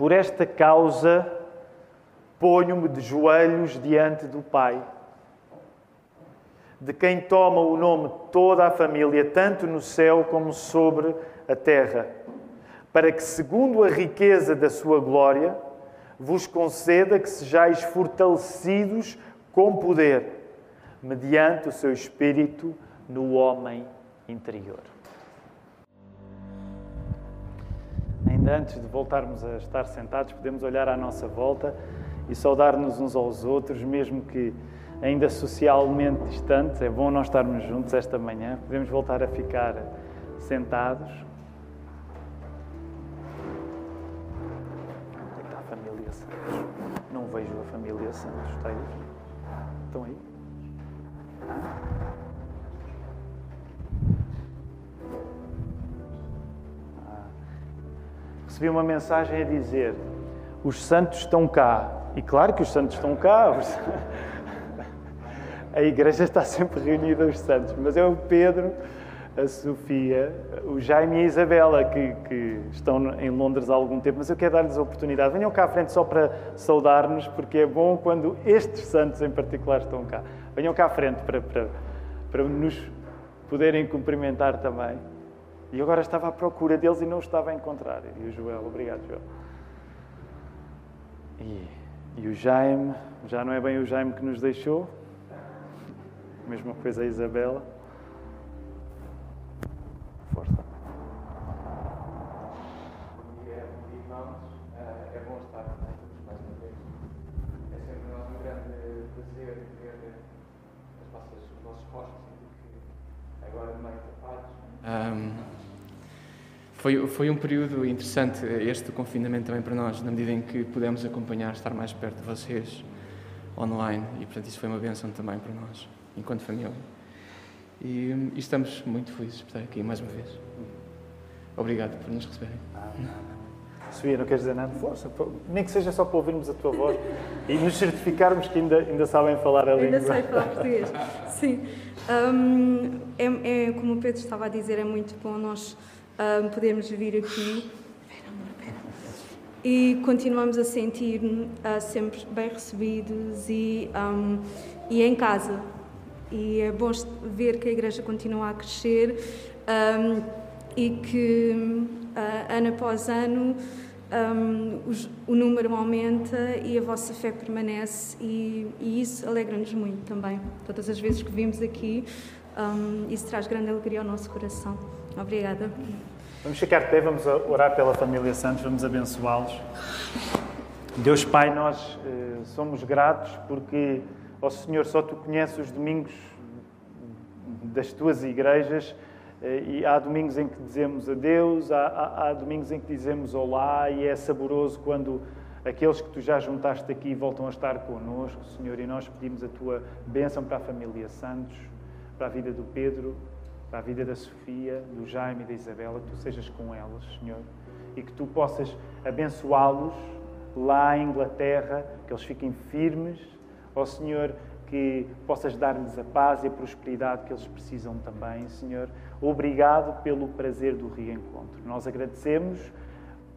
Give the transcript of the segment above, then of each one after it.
Por esta causa, ponho-me de joelhos diante do Pai, de quem toma o nome toda a família, tanto no céu como sobre a terra, para que, segundo a riqueza da sua glória, vos conceda que sejais fortalecidos com poder, mediante o seu Espírito no homem interior. Antes de voltarmos a estar sentados, podemos olhar à nossa volta e saudar-nos uns aos outros, mesmo que ainda socialmente distantes. É bom nós estarmos juntos esta manhã. Podemos voltar a ficar sentados. Onde é que está a família Santos? Não vejo a família Santos. Está aí? Estão aí? Ah. Recebi uma mensagem a dizer: os santos estão cá. E claro que os santos estão cá. A igreja está sempre reunida os santos, mas é o Pedro, a Sofia, o Jaime e a Isabela que, que estão em Londres há algum tempo, mas eu quero dar-lhes a oportunidade. Venham cá à frente só para saudar-nos, porque é bom quando estes santos em particular estão cá. Venham cá à frente para, para, para nos poderem cumprimentar também. E agora estava à procura deles e não estava a encontrar. E o Joel, obrigado, Joel. E, e o Jaime, já não é bem o Jaime que nos deixou. Mesma coisa a Isabela. Força. Irmãos, é bom estar juntos mais uma vez. É sempre um grande prazer ver as vossas, os vossos rostos e agora meio tapados. Um, foi, foi um período interessante este do confinamento também para nós, na medida em que pudemos acompanhar, estar mais perto de vocês online e, portanto, isso foi uma benção também para nós enquanto família. E, e, estamos muito felizes por estar aqui mais uma vez. Obrigado por nos receberem. Ah, Sofia, não queres dizer nada? Força, nem que seja só para ouvirmos a tua voz e nos certificarmos que ainda, ainda sabem falar a língua. Ainda sei falar português, sim. Um, é, é, como o Pedro estava a dizer, é muito bom nós um, podermos vir aqui e continuamos a sentir uh, sempre bem recebidos e, um, e em casa. E é bom ver que a Igreja continua a crescer um, e que uh, ano após ano um, os, o número aumenta e a vossa fé permanece e, e isso alegra-nos muito também. Todas as vezes que vimos aqui, isso traz grande alegria ao nosso coração. Obrigada. Vamos ficar de pé, vamos orar pela família Santos, vamos abençoá-los. Deus Pai, nós eh, somos gratos porque Ó oh, Senhor, só tu conheces os domingos das tuas igrejas eh, e há domingos em que dizemos adeus, há, há, há domingos em que dizemos olá e é saboroso quando aqueles que tu já juntaste aqui voltam a estar connosco, Senhor, e nós pedimos a tua bênção para a família Santos, para a vida do Pedro, para a vida da Sofia, do Jaime e da Isabela, que tu sejas com elas, Senhor, e que tu possas abençoá-los lá em Inglaterra, que eles fiquem firmes Ó Senhor, que possas dar-lhes a paz e a prosperidade que eles precisam também, Senhor. Obrigado pelo prazer do reencontro. Nós agradecemos,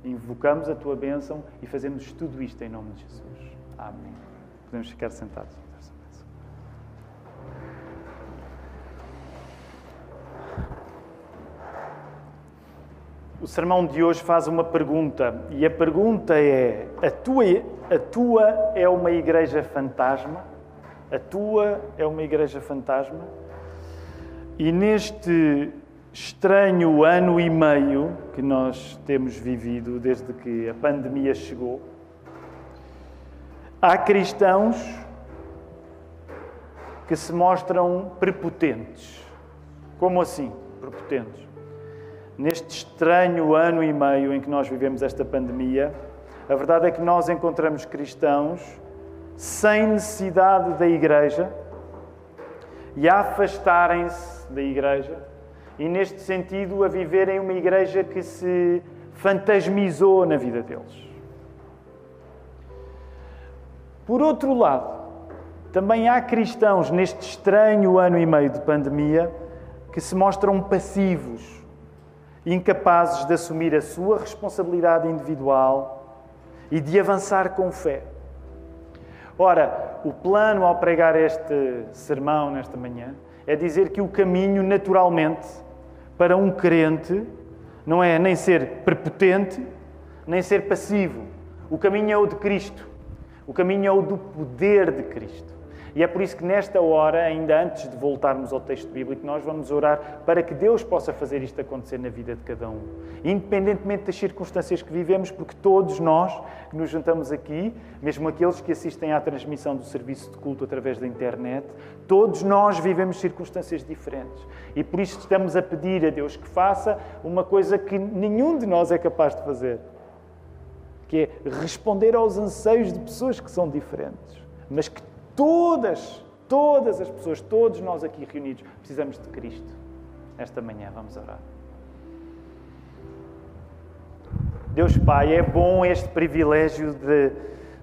invocamos a tua bênção e fazemos tudo isto em nome de Jesus. Amém. Podemos ficar sentados. O sermão de hoje faz uma pergunta, e a pergunta é: a tua, a tua é uma igreja fantasma? A tua é uma igreja fantasma? E neste estranho ano e meio que nós temos vivido desde que a pandemia chegou, há cristãos que se mostram prepotentes. Como assim, prepotentes? Neste estranho ano e meio em que nós vivemos esta pandemia, a verdade é que nós encontramos cristãos sem necessidade da igreja e a afastarem-se da igreja e, neste sentido, a viverem uma igreja que se fantasmizou na vida deles. Por outro lado, também há cristãos neste estranho ano e meio de pandemia que se mostram passivos incapazes de assumir a sua responsabilidade individual e de avançar com fé. Ora, o plano ao pregar este sermão nesta manhã é dizer que o caminho, naturalmente, para um crente não é nem ser prepotente, nem ser passivo. O caminho é o de Cristo. O caminho é o do poder de Cristo. E é por isso que nesta hora, ainda antes de voltarmos ao texto bíblico, nós vamos orar para que Deus possa fazer isto acontecer na vida de cada um. Independentemente das circunstâncias que vivemos, porque todos nós que nos juntamos aqui, mesmo aqueles que assistem à transmissão do serviço de culto através da internet, todos nós vivemos circunstâncias diferentes. E por isso estamos a pedir a Deus que faça uma coisa que nenhum de nós é capaz de fazer, que é responder aos anseios de pessoas que são diferentes, mas que Todas, todas as pessoas, todos nós aqui reunidos, precisamos de Cristo. Esta manhã vamos orar. Deus Pai, é bom este privilégio de,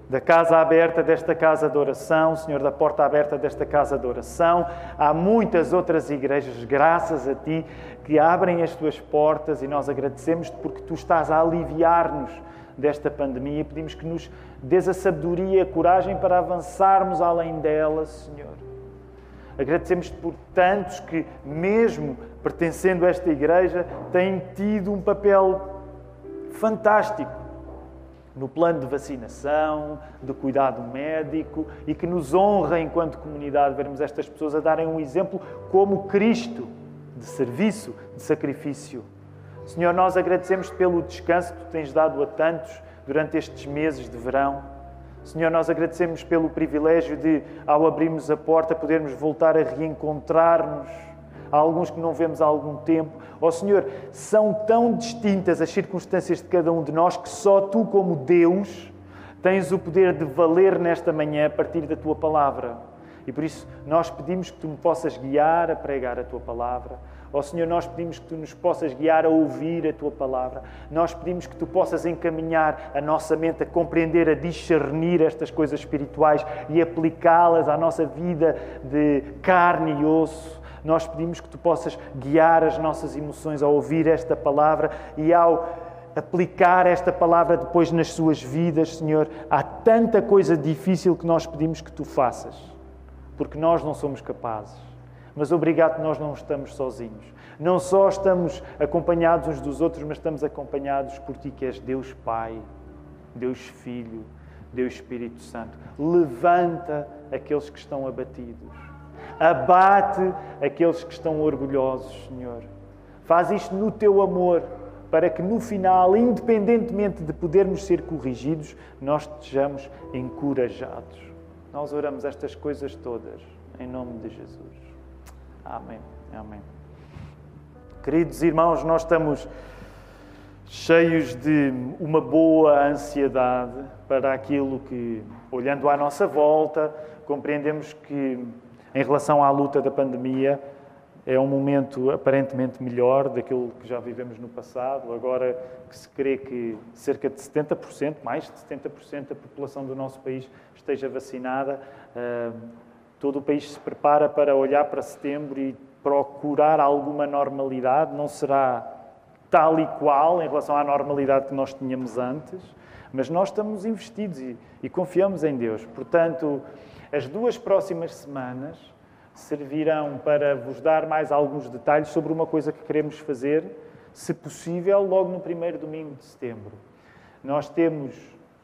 da casa aberta desta casa de oração, Senhor, da porta aberta desta casa de oração. Há muitas outras igrejas, graças a Ti, que abrem as Tuas portas e nós agradecemos-te porque Tu estás a aliviar-nos desta pandemia e pedimos que nos dês a sabedoria e a coragem para avançarmos além dela, Senhor. Agradecemos-te por tantos que, mesmo pertencendo a esta igreja, têm tido um papel fantástico no plano de vacinação, de cuidado médico e que nos honra enquanto comunidade vermos estas pessoas a darem um exemplo como Cristo de serviço, de sacrifício. Senhor, nós agradecemos pelo descanso que tu tens dado a tantos durante estes meses de verão. Senhor, nós agradecemos pelo privilégio de, ao abrirmos a porta, podermos voltar a reencontrar-nos. Há alguns que não vemos há algum tempo. Ó oh, Senhor, são tão distintas as circunstâncias de cada um de nós que só tu, como Deus, tens o poder de valer nesta manhã a partir da tua palavra. E por isso nós pedimos que tu me possas guiar a pregar a tua palavra Ó oh, Senhor, nós pedimos que tu nos possas guiar a ouvir a tua palavra. Nós pedimos que tu possas encaminhar a nossa mente a compreender, a discernir estas coisas espirituais e aplicá-las à nossa vida de carne e osso. Nós pedimos que tu possas guiar as nossas emoções ao ouvir esta palavra e ao aplicar esta palavra depois nas suas vidas, Senhor. Há tanta coisa difícil que nós pedimos que tu faças, porque nós não somos capazes. Mas obrigado nós não estamos sozinhos. Não só estamos acompanhados uns dos outros, mas estamos acompanhados por Ti, que és Deus Pai, Deus Filho, Deus Espírito Santo. Levanta aqueles que estão abatidos. Abate aqueles que estão orgulhosos, Senhor. Faz isto no Teu amor, para que no final, independentemente de podermos ser corrigidos, nós estejamos encorajados. Nós oramos estas coisas todas em nome de Jesus. Amém. Amém. Queridos irmãos, nós estamos cheios de uma boa ansiedade para aquilo que, olhando à nossa volta, compreendemos que, em relação à luta da pandemia, é um momento aparentemente melhor daquilo que já vivemos no passado. Agora que se crê que cerca de 70%, mais de 70% da população do nosso país esteja vacinada, ah, Todo o país se prepara para olhar para setembro e procurar alguma normalidade. Não será tal e qual em relação à normalidade que nós tínhamos antes, mas nós estamos investidos e, e confiamos em Deus. Portanto, as duas próximas semanas servirão para vos dar mais alguns detalhes sobre uma coisa que queremos fazer, se possível, logo no primeiro domingo de setembro. Nós temos,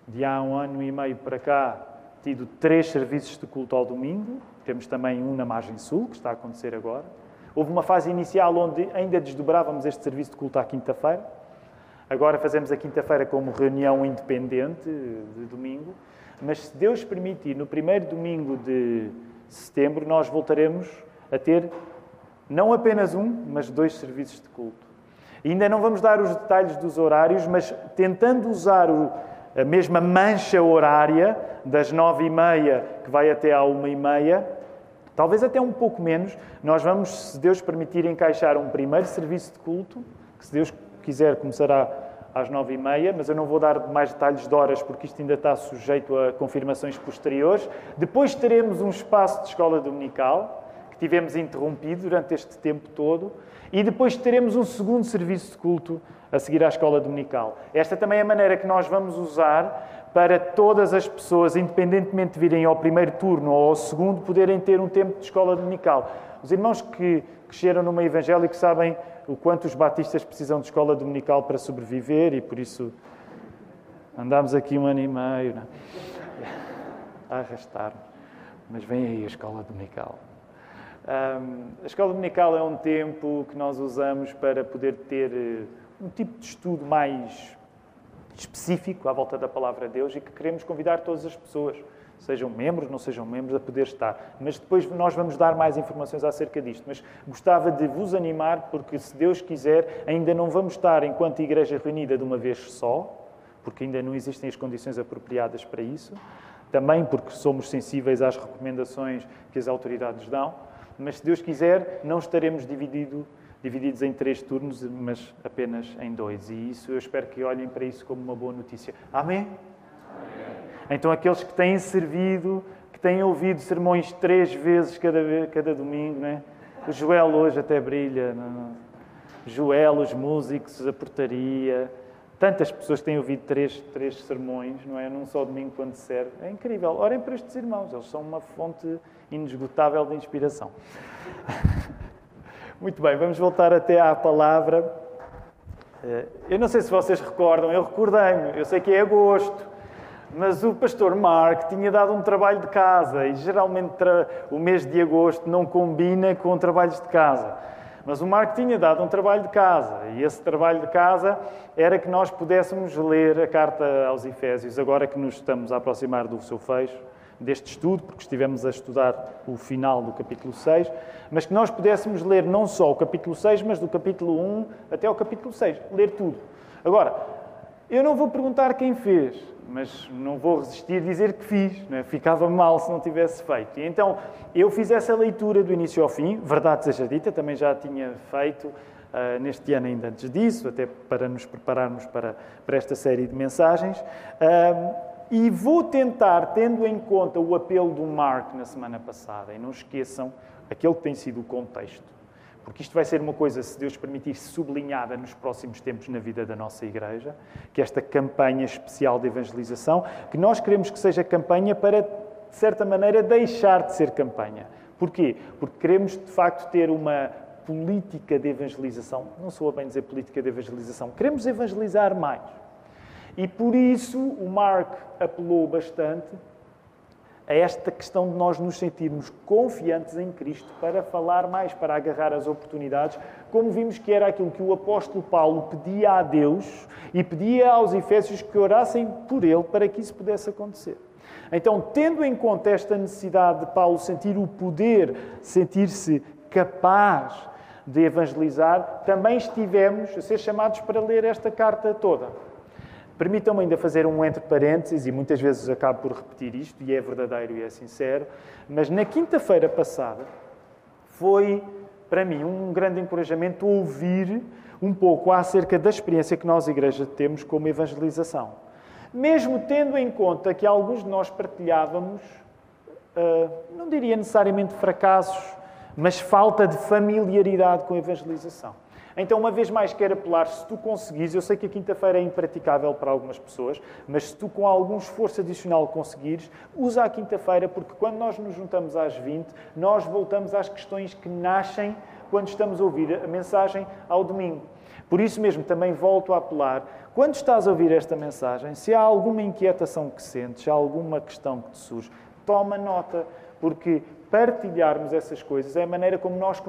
de há um ano e meio para cá, tido três serviços de culto ao domingo, temos também um na margem sul, que está a acontecer agora. Houve uma fase inicial onde ainda desdobrávamos este serviço de culto à quinta-feira. Agora fazemos a quinta-feira como reunião independente de domingo. Mas se Deus permitir, no primeiro domingo de setembro, nós voltaremos a ter não apenas um, mas dois serviços de culto. Ainda não vamos dar os detalhes dos horários, mas tentando usar o, a mesma mancha horária, das nove e meia que vai até à uma e meia, talvez até um pouco menos, nós vamos, se Deus permitir, encaixar um primeiro serviço de culto, que se Deus quiser começará às nove e meia, mas eu não vou dar mais detalhes de horas porque isto ainda está sujeito a confirmações posteriores. Depois teremos um espaço de escola dominical, que tivemos interrompido durante este tempo todo, e depois teremos um segundo serviço de culto a seguir à escola dominical. Esta também é a maneira que nós vamos usar para todas as pessoas, independentemente de virem ao primeiro turno ou ao segundo, poderem ter um tempo de escola dominical. Os irmãos que cresceram no meio evangélico sabem o quanto os batistas precisam de escola dominical para sobreviver e por isso andámos aqui um ano e meio né? a arrastar. Mas vem aí a escola dominical. A escola dominical é um tempo que nós usamos para poder ter uh, um tipo de estudo mais específico à volta da palavra de Deus e que queremos convidar todas as pessoas, sejam membros, não sejam membros, a poder estar. Mas depois nós vamos dar mais informações acerca disto. Mas gostava de vos animar, porque se Deus quiser, ainda não vamos estar enquanto igreja reunida de uma vez só, porque ainda não existem as condições apropriadas para isso. Também porque somos sensíveis às recomendações que as autoridades dão mas se Deus quiser, não estaremos dividido, divididos em três turnos, mas apenas em dois. E isso eu espero que olhem para isso como uma boa notícia. Amém? Então, aqueles que têm servido, que têm ouvido sermões três vezes cada, cada domingo, né? o Joel hoje até brilha. Não? Joel, os músicos, a portaria. Tantas pessoas têm ouvido três, três sermões, não é? Num só domingo quando serve. É incrível. Orem para estes irmãos, eles são uma fonte inesgotável de inspiração. Muito bem, vamos voltar até à palavra. Eh, eu não sei se vocês recordam, eu recordei-me, eu sei que é agosto, mas o pastor Mark tinha dado um trabalho de casa e geralmente o mês de agosto não combina com trabalhos de casa. Mas o Mark tinha dado um trabalho de casa e esse trabalho de casa era que nós pudéssemos ler a carta aos Efésios, agora que nos estamos a aproximar do seu fecho deste estudo, porque estivemos a estudar o final do capítulo 6, mas que nós pudéssemos ler não só o capítulo 6, mas do capítulo 1 até o capítulo 6, ler tudo. Agora, eu não vou perguntar quem fez, mas não vou resistir a dizer que fiz, é? ficava mal se não tivesse feito. E então, eu fiz essa leitura do início ao fim, verdade seja dita, também já tinha feito Uh, neste ano ainda antes disso, até para nos prepararmos para, para esta série de mensagens. Uh, e vou tentar, tendo em conta o apelo do Mark na semana passada, e não esqueçam aquele que tem sido o contexto, porque isto vai ser uma coisa, se Deus permitir, sublinhada nos próximos tempos na vida da nossa Igreja, que esta campanha especial de evangelização, que nós queremos que seja campanha para, de certa maneira, deixar de ser campanha. Porquê? Porque queremos, de facto, ter uma política de evangelização. Não sou a bem dizer política de evangelização. Queremos evangelizar mais. E por isso o Mark apelou bastante a esta questão de nós nos sentirmos confiantes em Cristo para falar mais, para agarrar as oportunidades, como vimos que era aquilo que o apóstolo Paulo pedia a Deus e pedia aos Efésios que orassem por ele para que isso pudesse acontecer. Então, tendo em conta esta necessidade de Paulo sentir o poder, sentir-se capaz de evangelizar, também estivemos a ser chamados para ler esta carta toda. Permitam-me ainda fazer um entre parênteses, e muitas vezes acabo por repetir isto, e é verdadeiro e é sincero, mas na quinta-feira passada foi, para mim, um grande encorajamento ouvir um pouco acerca da experiência que nós, Igreja, temos como evangelização. Mesmo tendo em conta que alguns de nós partilhávamos, uh, não diria necessariamente fracassos, mas falta de familiaridade com a evangelização. Então, uma vez mais, quero apelar, se tu conseguires, eu sei que a quinta-feira é impraticável para algumas pessoas, mas se tu com algum esforço adicional conseguires, usa a quinta-feira, porque quando nós nos juntamos às 20, nós voltamos às questões que nascem quando estamos a ouvir a mensagem ao domingo. Por isso mesmo, também volto a apelar, quando estás a ouvir esta mensagem, se há alguma inquietação que sentes, se há alguma questão que te surge, toma nota, porque partilharmos essas coisas é a maneira como nós,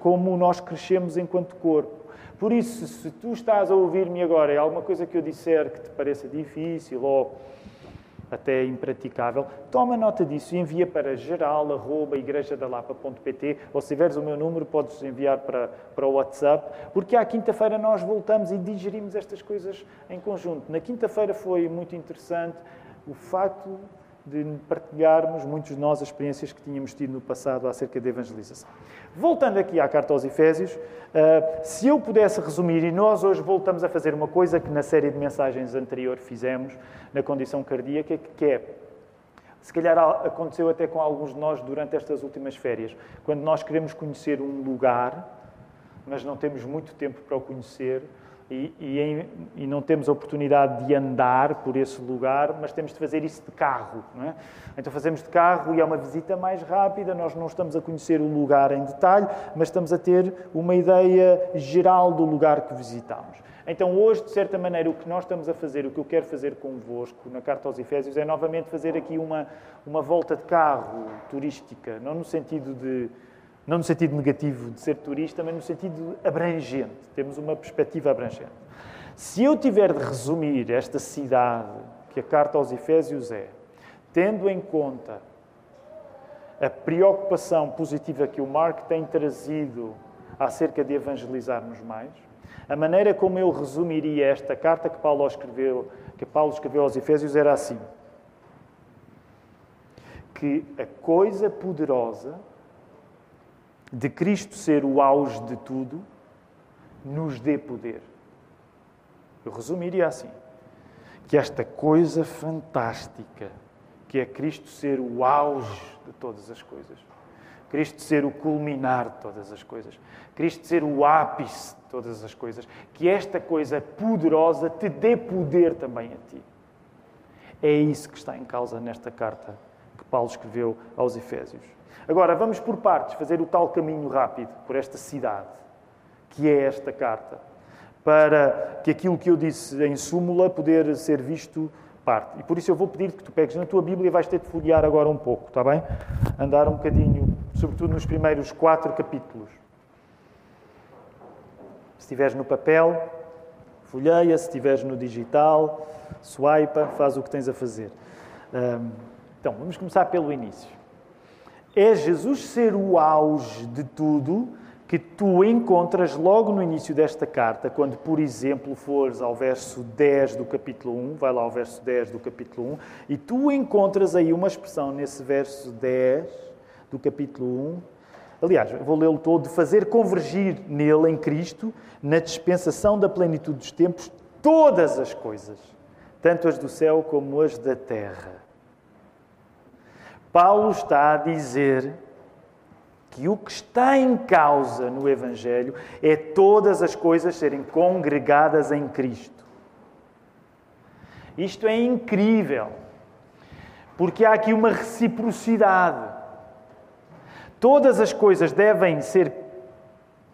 como nós crescemos enquanto corpo. Por isso, se tu estás a ouvir-me agora e alguma coisa que eu disser que te pareça difícil ou até impraticável, toma nota disso e envia para geral.igrejadalapa.pt ou se tiveres o meu número, podes enviar para, para o WhatsApp, porque à quinta-feira nós voltamos e digerimos estas coisas em conjunto. Na quinta-feira foi muito interessante o facto de partilharmos, muitos de nós, as experiências que tínhamos tido no passado acerca da evangelização. Voltando aqui à carta aos Efésios, eh, se eu pudesse resumir, e nós hoje voltamos a fazer uma coisa que na série de mensagens anterior fizemos, na condição cardíaca, que é, se calhar aconteceu até com alguns de nós durante estas últimas férias, quando nós queremos conhecer um lugar, mas não temos muito tempo para o conhecer, e, e, em, e, não temos a oportunidade de andar por esse lugar, mas temos de fazer isso de carro. É? Então fazemos de carro e é uma visita mais rápida, nós não estamos a conhecer o lugar em detalhe, mas estamos a ter uma ideia geral do lugar que visitamos. Então hoje, de certa maneira, o que nós estamos a fazer, o que eu quero fazer convosco na Carta aos Efésios, é novamente fazer aqui uma, uma volta de carro turística, não no sentido de não no sentido negativo de ser turista, mas no sentido abrangente. Temos uma perspectiva abrangente. Se eu tiver de resumir esta cidade que a carta aos Efésios é, tendo em conta a preocupação positiva que o Mark tem trazido acerca de evangelizarmos mais, a maneira como eu resumiria esta carta que Paulo escreveu, que Paulo escreveu aos Efésios era assim: que a coisa poderosa de Cristo ser o auge de tudo, nos dê poder. Eu resumiria assim: que esta coisa fantástica, que é Cristo ser o auge de todas as coisas, Cristo ser o culminar de todas as coisas, Cristo ser o ápice de todas as coisas, que esta coisa poderosa te dê poder também a ti. É isso que está em causa nesta carta que Paulo escreveu aos Efésios. Agora, vamos por partes, fazer o tal caminho rápido por esta cidade, que é esta carta, para que aquilo que eu disse em súmula poder ser visto parte. E por isso eu vou pedir que tu pegues na tua Bíblia e vais ter de folhear agora um pouco, está bem? Andar um bocadinho, sobretudo nos primeiros quatro capítulos. Se estiveres no papel, folheia, se estiveres no digital, swipa, faz o que tens a fazer. Então, vamos começar pelo início. É Jesus ser o auge de tudo que tu encontras logo no início desta carta, quando, por exemplo, fores ao verso 10 do capítulo 1, vai lá ao verso 10 do capítulo 1, e tu encontras aí uma expressão nesse verso 10 do capítulo 1. Aliás, vou lê-lo todo, de fazer convergir nele, em Cristo, na dispensação da plenitude dos tempos, todas as coisas, tanto as do céu como as da terra Paulo está a dizer que o que está em causa no Evangelho é todas as coisas serem congregadas em Cristo. Isto é incrível, porque há aqui uma reciprocidade. Todas as coisas devem ser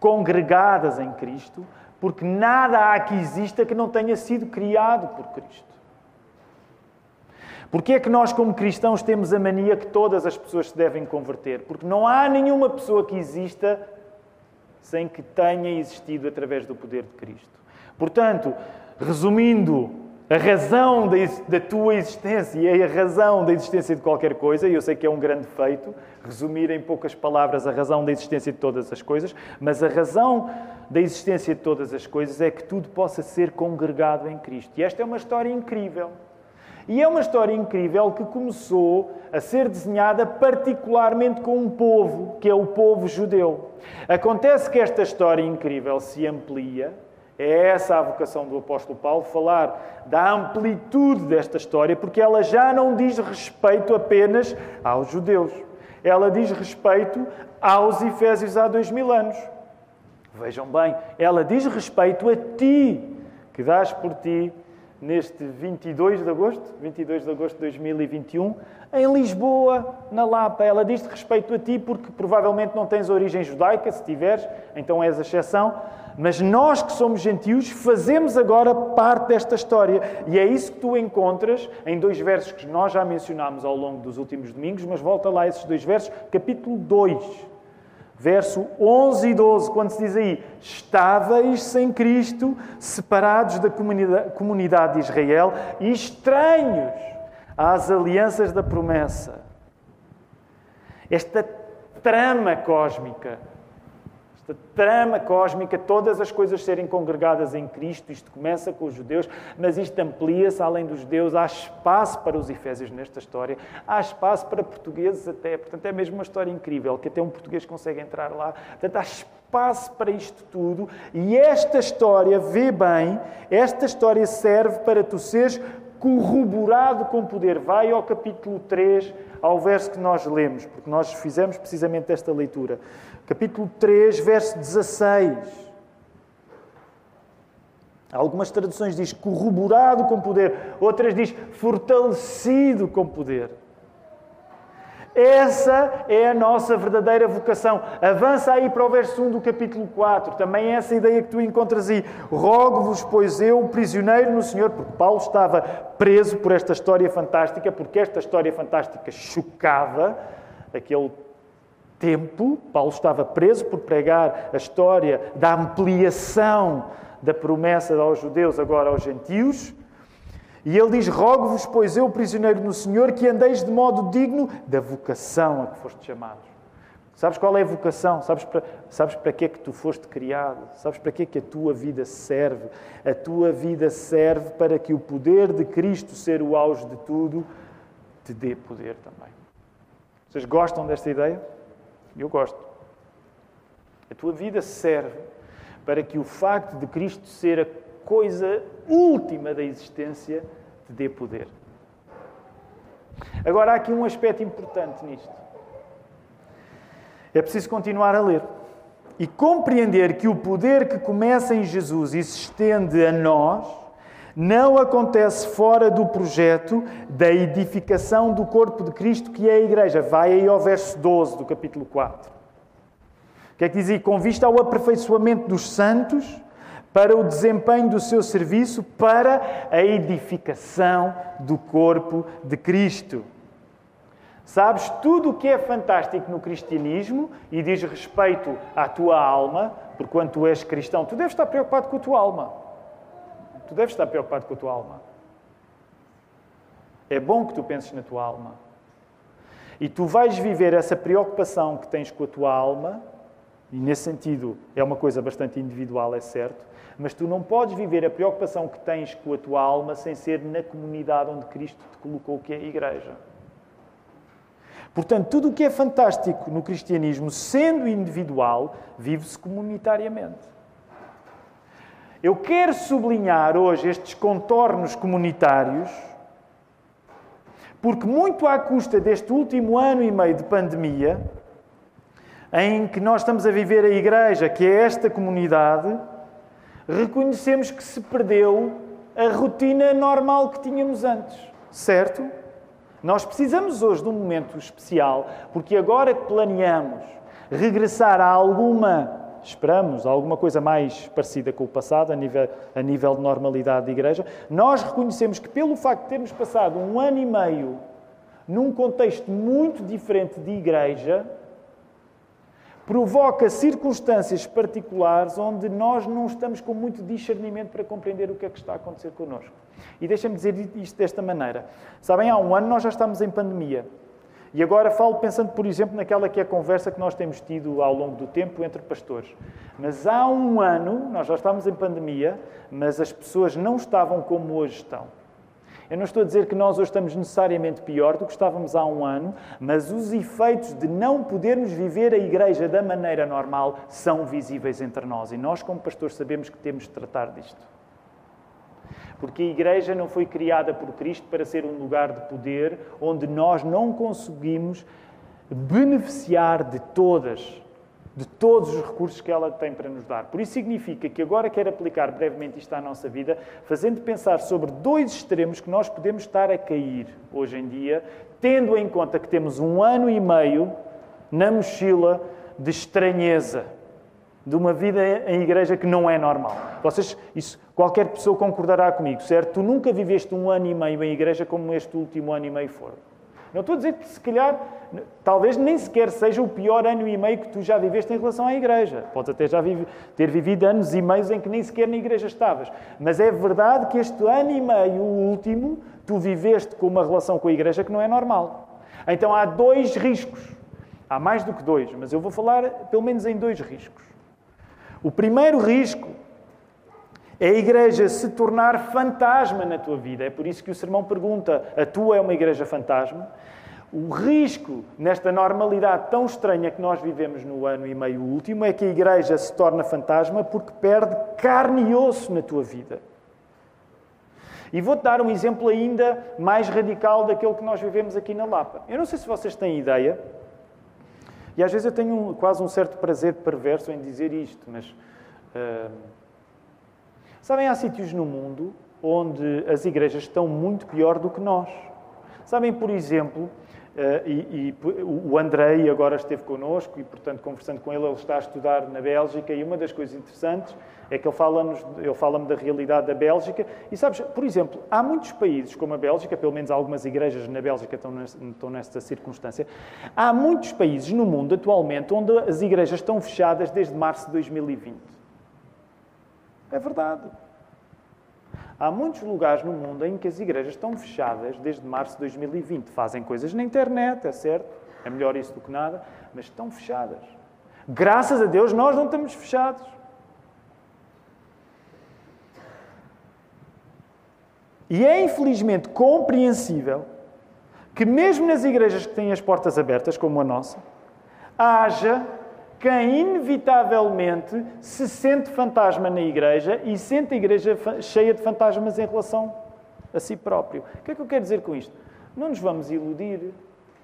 congregadas em Cristo, porque nada há que exista que não tenha sido criado por Cristo. Porquê é que nós, como cristãos, temos a mania que todas as pessoas se devem converter? Porque não há nenhuma pessoa que exista sem que tenha existido através do poder de Cristo. Portanto, resumindo, a razão da, tua existência e a razão da existência de qualquer coisa, e eu sei que é um grande feito, resumir em poucas palavras a razão da existência de todas as coisas, mas a razão da existência de todas as coisas é que tudo possa ser congregado em Cristo. E esta é uma história incrível. E é uma história incrível que começou a ser desenhada particularmente com um povo, que é o povo judeu. Acontece que esta história incrível se amplia, é essa a vocação do apóstolo Paulo, falar da amplitude desta história, porque ela já não diz respeito apenas aos judeus. Ela diz respeito aos Efésios há dois mil anos. Vejam bem, ela diz respeito a ti, que dás por ti neste 22 de agosto, 22 de agosto de 2021, em Lisboa, na Lapa. Ela diz-te respeito a ti porque provavelmente não tens origem judaica, se tiveres, então és a exceção. Mas nós que somos gentios fazemos agora parte desta história. E é isso que tu encontras em dois versos que nós já mencionámos ao longo dos últimos domingos, mas volta lá esses dois versos, capítulo 2 Verso 11 e 12, quando se diz aí: Estáveis sem Cristo, separados da comunidade de Israel e estranhos às alianças da promessa. Esta trama cósmica esta trama cósmica, todas as coisas serem congregadas em Cristo, isto começa com os judeus, mas isto amplia-se além dos judeus, há espaço para os efésios nesta história, há espaço para portugueses até, portanto é mesmo uma história incrível, que até um português consegue entrar lá, portanto há espaço para isto tudo, e esta história, vê bem, esta história serve para tu seres corroborado com poder. Vai ao capítulo 3, ao verso que nós lemos, porque nós fizemos precisamente esta leitura capítulo 3, verso 16. Algumas traduções diz corroborado com poder, outras diz fortalecido com poder. Essa é a nossa verdadeira vocação. Avança aí para o verso 1 do capítulo 4. Também é essa ideia que tu encontras aí. Rogo-vos, pois eu, prisioneiro no Senhor, porque Paulo estava preso por esta história fantástica, porque esta história fantástica chocava aquele tempo. Paulo estava preso por pregar a história da ampliação da promessa aos judeus, agora aos gentios. E ele diz: Rogo-vos, pois eu, prisioneiro no Senhor, que andeis de modo digno da vocação a que foste chamados. Sabes qual é a vocação? Sabes para, sabes para que é que tu foste criado? Sabes para que é que a tua vida serve? A tua vida serve para que o poder de Cristo ser o auge de tudo te dê poder também. Vocês gostam desta ideia? Eu gosto. A tua vida serve para que o facto de Cristo ser a coisa última da existência te dê poder. Agora há aqui um aspecto importante nisto. É preciso continuar a ler e compreender que o poder que começa em Jesus e se estende a nós não acontece fora do projeto da edificação do corpo de Cristo, que é a Igreja. Vai aí ao verso 12 do capítulo 4. O que é que diz aí? Com vista ao aperfeiçoamento dos santos para o desempenho do seu serviço, para a edificação do corpo de Cristo. Sabes, tudo o que é fantástico no cristianismo e diz respeito à tua alma, porque quando tu és cristão, tu deves estar preocupado com a tua alma. Tu deves estar preocupado com a tua alma. É bom que tu penses na tua alma. E tu vais viver essa preocupação que tens com a tua alma, e nesse sentido é uma coisa bastante individual, é certo, mas tu não podes viver a preocupação que tens com a tua alma sem ser na comunidade onde Cristo te colocou, que é a igreja. Portanto, tudo o que é fantástico no cristianismo, sendo individual, vive-se comunitariamente. Eu quero sublinhar hoje estes contornos comunitários, porque, muito à custa deste último ano e meio de pandemia, em que nós estamos a viver a igreja, que é esta comunidade, reconhecemos que se perdeu a rotina normal que tínhamos antes, certo? Nós precisamos hoje de um momento especial, porque agora que planeamos regressar a alguma, esperamos, alguma coisa mais parecida com o passado, a nível, a nível de normalidade de igreja, nós reconhecemos que, pelo facto de termos passado um ano e meio num contexto muito diferente de igreja, provoca circunstâncias particulares onde nós não estamos com muito discernimento para compreender o que é que está a acontecer connosco. E deixem-me dizer isto desta maneira. Sabem, há um ano nós já estamos em pandemia. E agora falo pensando, por exemplo, naquela que é a conversa que nós temos tido ao longo do tempo entre pastores. Mas há um ano, nós já estamos em pandemia, mas as pessoas não estavam como hoje estão. Eu não estou a dizer que nós hoje estamos necessariamente pior do que estávamos há um ano, mas os efeitos de não podermos viver a igreja da maneira normal são visíveis entre nós. E nós, como pastores, sabemos que temos de tratar disto. Porque a igreja não foi criada por Cristo para ser um lugar de poder onde nós não conseguimos beneficiar de todas de todos os recursos que ela tem para nos dar. Por isso significa que agora quero aplicar brevemente isto à nossa vida, fazendo pensar sobre dois extremos que nós podemos estar a cair hoje em dia, tendo em conta que temos um ano e meio na mochila de estranheza, de uma vida em igreja que não é normal. Vocês, isso, qualquer pessoa concordará comigo, certo? Tu nunca viveste um ano e meio em igreja como este último ano e meio for. Não estou a dizer que, se calhar, talvez nem sequer seja o pior ano e meio que tu já viveste em relação à igreja. Podes até já ter vivido anos e meios em que nem sequer na igreja estavas. Mas é verdade que este ano e meio, o último, tu viveste com uma relação com a igreja que não é normal. Então há dois riscos. Há mais do que dois, mas eu vou falar pelo menos em dois riscos. O primeiro risco é a igreja se tornar fantasma na tua vida. É por isso que o sermão pergunta: a tua é uma igreja fantasma? O risco nesta normalidade tão estranha que nós vivemos no ano e meio último é que a igreja se torna fantasma porque perde carne e osso na tua vida. E vou-te dar um exemplo ainda mais radical daquele que nós vivemos aqui na Lapa. Eu não sei se vocês têm ideia, e às vezes eu tenho quase um certo prazer perverso em dizer isto, mas. Uh, Sabem, há sítios no mundo onde as igrejas estão muito pior do que nós. Sabem, por exemplo, Uh, e, e, o Andrei agora esteve connosco e, portanto, conversando com ele, ele está a estudar na Bélgica e uma das coisas interessantes é que ele fala-me fala da realidade da Bélgica. E sabes, por exemplo, há muitos países como a Bélgica, pelo menos algumas igrejas na Bélgica estão, nesta, estão nesta circunstância, há muitos países no mundo atualmente onde as igrejas estão fechadas desde março de 2020. É verdade. Há muitos lugares no mundo em que as igrejas estão fechadas desde março de 2020. Fazem coisas na internet, é certo, é melhor isso do que nada, mas estão fechadas. Graças a Deus nós não estamos fechados. E é infelizmente compreensível que, mesmo nas igrejas que têm as portas abertas, como a nossa, haja quem inevitavelmente se sente fantasma na igreja e sente a igreja cheia de fantasmas em relação a si próprio. O que é que eu quero dizer com isto? Não nos vamos iludir.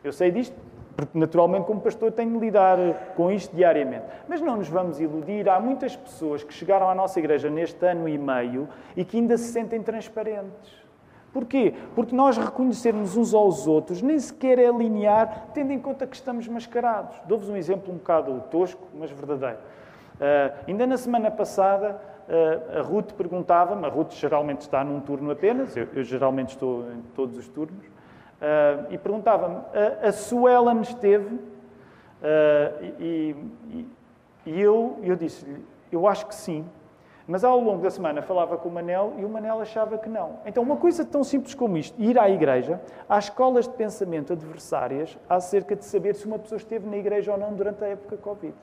Eu sei disto, porque naturalmente, como pastor, tenho de lidar com isto diariamente. Mas não nos vamos iludir. Há muitas pessoas que chegaram à nossa igreja neste ano e meio e que ainda se sentem transparentes. Porquê? Porque nós reconhecermos uns aos outros nem sequer é linear, tendo em conta que estamos mascarados. Dou-vos um exemplo um bocado tosco, mas verdadeiro. Uh, ainda na semana passada, uh, a Ruth perguntava-me, a Ruth geralmente está num turno apenas, eu, eu geralmente estou em todos os turnos, uh, e perguntava-me, a Suelen esteve? e, e, e eu, eu disse-lhe, eu acho que sim. Mas ao longo da semana falava com o Manel e o Manel achava que não. Então, uma coisa tão simples como isto, ir à igreja, há escolas de pensamento adversárias acerca de saber se uma pessoa esteve na igreja ou não durante a época Covid.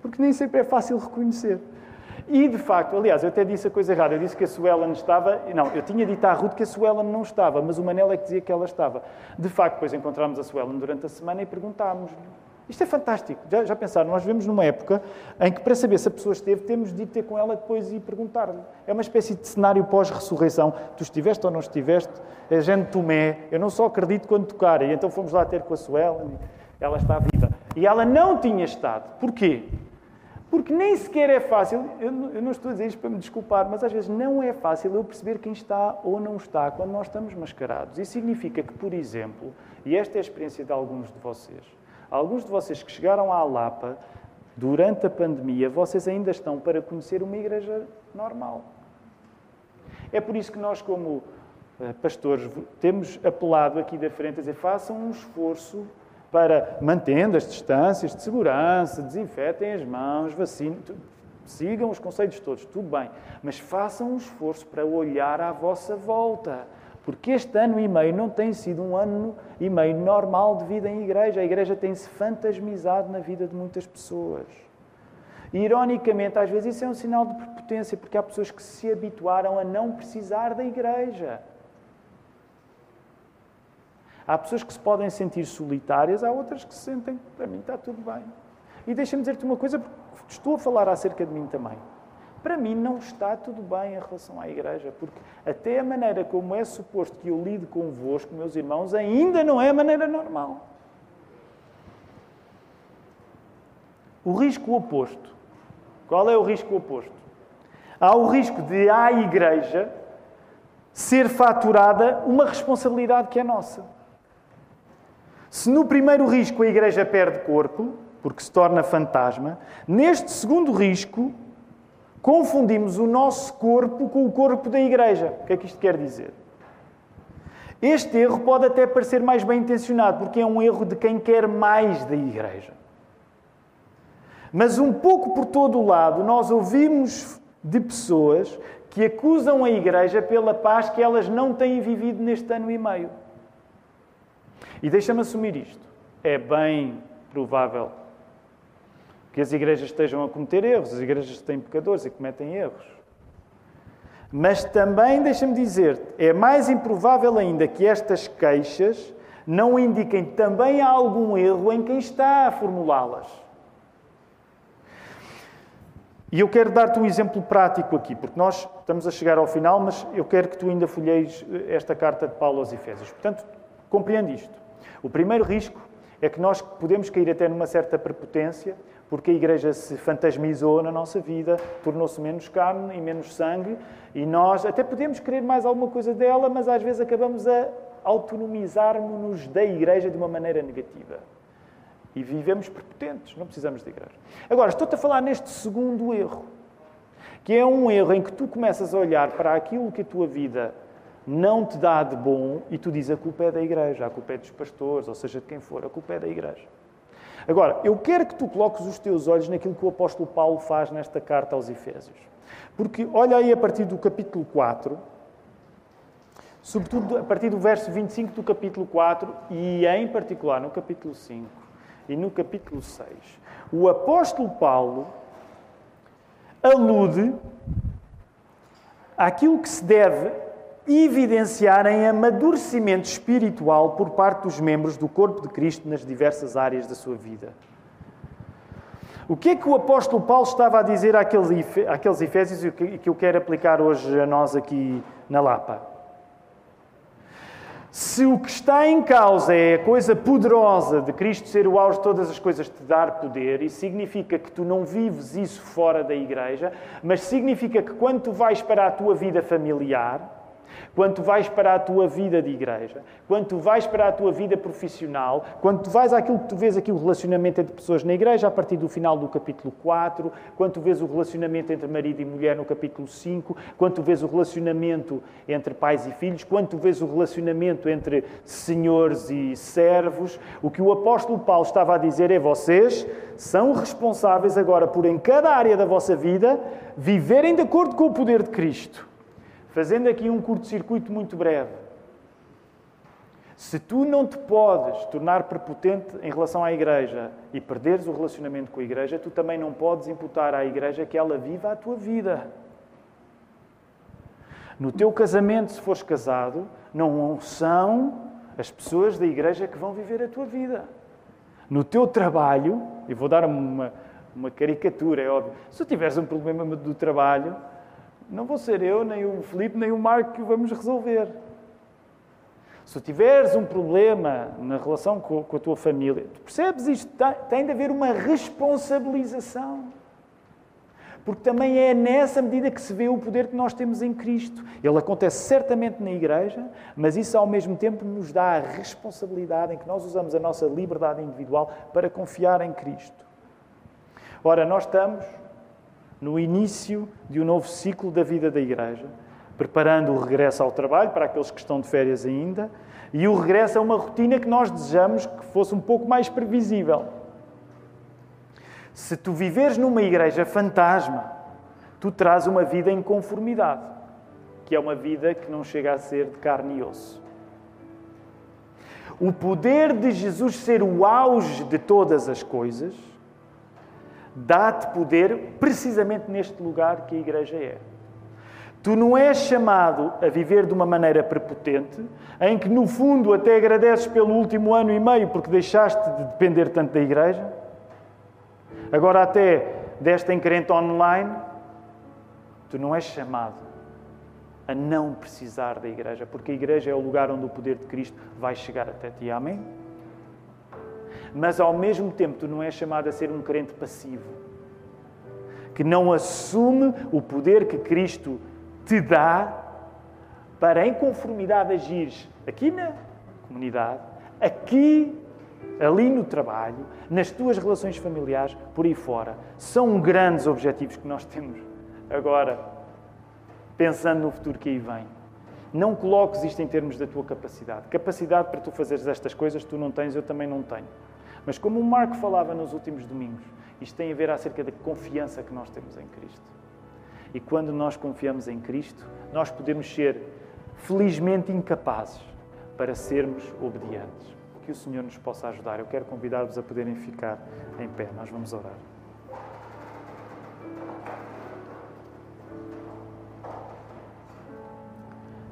Porque nem sempre é fácil reconhecer. E, de facto, aliás, eu até disse a coisa errada. Eu disse que a Suelen estava. Não, eu tinha dito à Ruth que a Suelen não estava, mas o Manel é que dizia que ela estava. De facto, depois encontramos a Suelen durante a semana e perguntámos-lhe isto é fantástico. Já, já pensaram? Nós vivemos numa época em que, para saber se a pessoa esteve, temos de ir ter com ela depois e perguntar-lhe. É uma espécie de cenário pós-ressurreição. Tu estiveste ou não estiveste? É gente Tomé. Eu não só acredito quando tocar. E então fomos lá ter com a Suela. Ela está viva. E ela não tinha estado. Porquê? Porque nem sequer é fácil, eu não estou a dizer isto para me desculpar, mas às vezes não é fácil eu perceber quem está ou não está quando nós estamos mascarados. Isso significa que, por exemplo, e esta é a experiência de alguns de vocês, Alguns de vocês que chegaram à Lapa durante a pandemia, vocês ainda estão para conhecer uma igreja normal. É por isso que nós, como eh, pastores, temos apelado aqui da frente a dizer façam um esforço para, mantendo as distâncias de segurança, desinfetem as mãos, vacinem, sigam os conceitos todos, tudo bem, mas façam um esforço para olhar à vossa volta porque este ano e meio não tem sido um ano e meio normal de vida em igreja. A igreja tem-se fantasmizado na vida de muitas pessoas. E, ironicamente, às vezes isso é um sinal de prepotência, porque há pessoas que se habituaram a não precisar da igreja. Há pessoas que se podem sentir solitárias, há outras que se sentem, para mim está tudo bem. E deixa-me dizer-te uma coisa, porque estou a falar acerca de mim também para mim não está tudo bem em relação à Igreja, porque até a maneira como é suposto que eu lido convosco, meus irmãos, ainda não é a maneira normal. O risco oposto. Qual é o risco oposto? Há o risco de à Igreja ser faturada uma responsabilidade que é nossa. Se no primeiro risco a Igreja perde corpo, porque se torna fantasma, neste segundo risco confundimos o nosso corpo com o corpo da igreja. O que é que isto quer dizer? Este erro pode até parecer mais bem intencionado, porque é um erro de quem quer mais da igreja. Mas um pouco por todo o lado, nós ouvimos de pessoas que acusam a igreja pela paz que elas não têm vivido neste ano e meio. E deixa-me assumir isto. É bem provável que as igrejas estejam a cometer erros, as igrejas têm pecadores e cometem erros. Mas também, deixa-me dizer, é mais improvável ainda que estas queixas não indiquem também algum erro em quem está a formulá-las. E eu quero dar-te um exemplo prático aqui, porque nós estamos a chegar ao final, mas eu quero que tu ainda folheis esta carta de Paulo aos Efésios. Portanto, compreende isto. O primeiro risco é que nós podemos cair até numa certa prepotência, porque a Igreja se fantasmizou na nossa vida, tornou-se menos carne e menos sangue, e nós até podemos querer mais alguma coisa dela, mas às vezes acabamos a autonomizar-nos da Igreja de uma maneira negativa. E vivemos prepotentes, não precisamos de Igreja. Agora, estou-te a falar neste segundo erro, que é um erro em que tu começas a olhar para aquilo que a tua vida não te dá de bom e tu dizes a culpa é da igreja, a culpa é dos pastores, ou seja, de quem for, a culpa é da igreja. Agora, eu quero que tu coloques os teus olhos naquilo que o apóstolo Paulo faz nesta carta aos Efésios. Porque olha aí a partir do capítulo 4, sobretudo a partir do verso 25 do capítulo 4 e em particular no capítulo 5 e no capítulo 6, o apóstolo Paulo alude àquilo que se deve evidenciarem amadurecimento espiritual por parte dos membros do corpo de Cristo nas diversas áreas da sua vida. O que é que o apóstolo Paulo estava a dizer àqueles Efésios e que eu quero aplicar hoje a nós aqui na Lapa? Se o que está em causa é a coisa poderosa de Cristo ser o auge de todas as coisas, te dar poder, e significa que tu não vives isso fora da igreja, mas significa que quando tu vais para a tua vida familiar, quando tu vais para a tua vida de igreja, quando tu vais para a tua vida profissional, quando tu vais àquilo que tu vês aqui o relacionamento entre pessoas na igreja, a partir do final do capítulo 4, quando tu vês o relacionamento entre marido e mulher no capítulo 5, quando tu vês o relacionamento entre pais e filhos, quando tu vês o relacionamento entre senhores e servos, o que o apóstolo Paulo estava a dizer é vocês são responsáveis agora por em cada área da vossa vida viverem de acordo com o poder de Cristo. Fazendo aqui um curto-circuito muito breve. Se tu não te podes tornar prepotente em relação à igreja e perderes o relacionamento com a igreja, tu também não podes imputar à igreja que ela viva a tua vida. No teu casamento, se fores casado, não são as pessoas da igreja que vão viver a tua vida. No teu trabalho, e vou dar uma, uma caricatura, é óbvio, se tu tiveres um problema do trabalho, não vou ser eu, nem o Filipe, nem o Marco que o vamos resolver. Se tiveres um problema na relação com, a tua família, tu percebes isto? Tem de haver uma responsabilização. Porque também é nessa medida que se vê o poder que nós temos em Cristo. Ele acontece certamente na igreja, mas isso ao mesmo tempo nos dá a responsabilidade em que nós usamos a nossa liberdade individual para confiar em Cristo. Ora, nós estamos no início de um novo ciclo da vida da Igreja, preparando o regresso ao trabalho para aqueles que estão de férias ainda, e o regresso a uma rotina que nós desejamos que fosse um pouco mais previsível. Se tu viveres numa igreja fantasma, tu traz uma vida em conformidade, que é uma vida que não chega a ser de carne e osso. O poder de Jesus ser o auge de todas as coisas dá-te poder precisamente neste lugar que a igreja é. Tu não és chamado a viver de uma maneira prepotente, em que no fundo até agradeces pelo último ano e meio porque deixaste de depender tanto da igreja. Agora até desta encrente online, tu não és chamado a não precisar da igreja, porque a igreja é o lugar onde o poder de Cristo vai chegar até ti. Amém? Mas ao mesmo tempo tu não és chamado a ser um crente passivo, que não assume o poder que Cristo te dá para, em conformidade, agires aqui na comunidade, aqui, ali no trabalho, nas tuas relações familiares, por aí fora. São grandes objetivos que nós temos agora, pensando no futuro que aí vem. Não coloques isto em termos da tua capacidade. Capacidade para tu fazeres estas coisas tu não tens, eu também não tenho. Mas como o Marco falava nos últimos domingos, isto tem a ver acerca da confiança que nós temos em Cristo. E quando nós confiamos em Cristo, nós podemos ser felizmente incapazes para sermos obedientes. Que o Senhor nos possa ajudar. Eu quero convidar-vos a poderem ficar em pé. Nós vamos orar.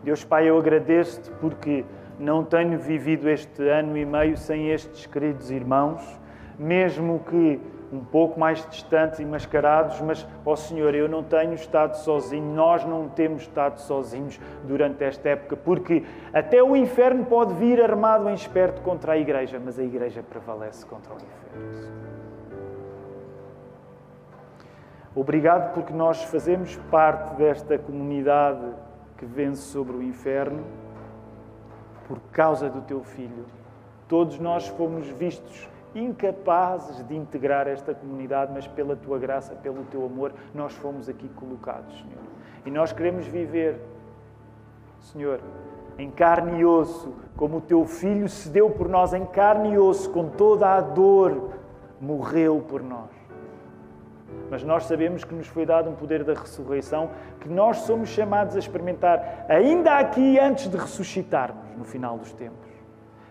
Deus Pai, eu agradeço-te porque não tenho vivido este ano e meio sem estes queridos irmãos, mesmo que um pouco mais distantes e mascarados, mas, ó Senhor, eu não tenho estado sozinho, nós não temos estado sozinhos durante esta época, porque até o inferno pode vir armado em esperto contra a igreja, mas a igreja prevalece contra o inferno. Obrigado porque nós fazemos parte desta comunidade que vence sobre o inferno por causa do teu filho. Todos nós fomos vistos incapazes de integrar esta comunidade, mas pela tua graça, pelo teu amor, nós fomos aqui colocados, Senhor. E nós queremos viver, Senhor, em carne e osso, como o teu filho se deu por nós em carne e osso, com toda a dor, morreu por nós. Mas nós sabemos que nos foi dado um poder da ressurreição que nós somos chamados a experimentar ainda aqui antes de ressuscitarmos no final dos tempos,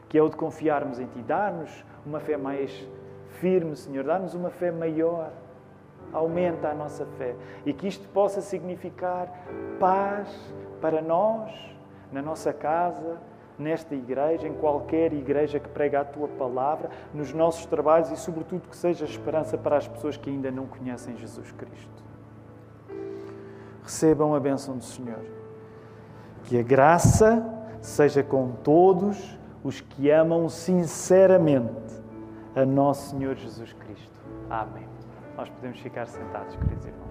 que é o de confiarmos em Ti. Dá-nos uma fé mais firme, Senhor. Dá-nos uma fé maior. Aumenta a nossa fé. E que isto possa significar paz para nós, na nossa casa, nesta igreja, em qualquer igreja que prega a tua palavra, nos nossos trabalhos e, sobretudo, que seja esperança para as pessoas que ainda não conhecem Jesus Cristo. Recebam a bênção do Senhor. Que a graça seja com todos os que amam sinceramente a nosso Senhor Jesus Cristo. Amém. Nós podemos ficar sentados, queridos irmãos.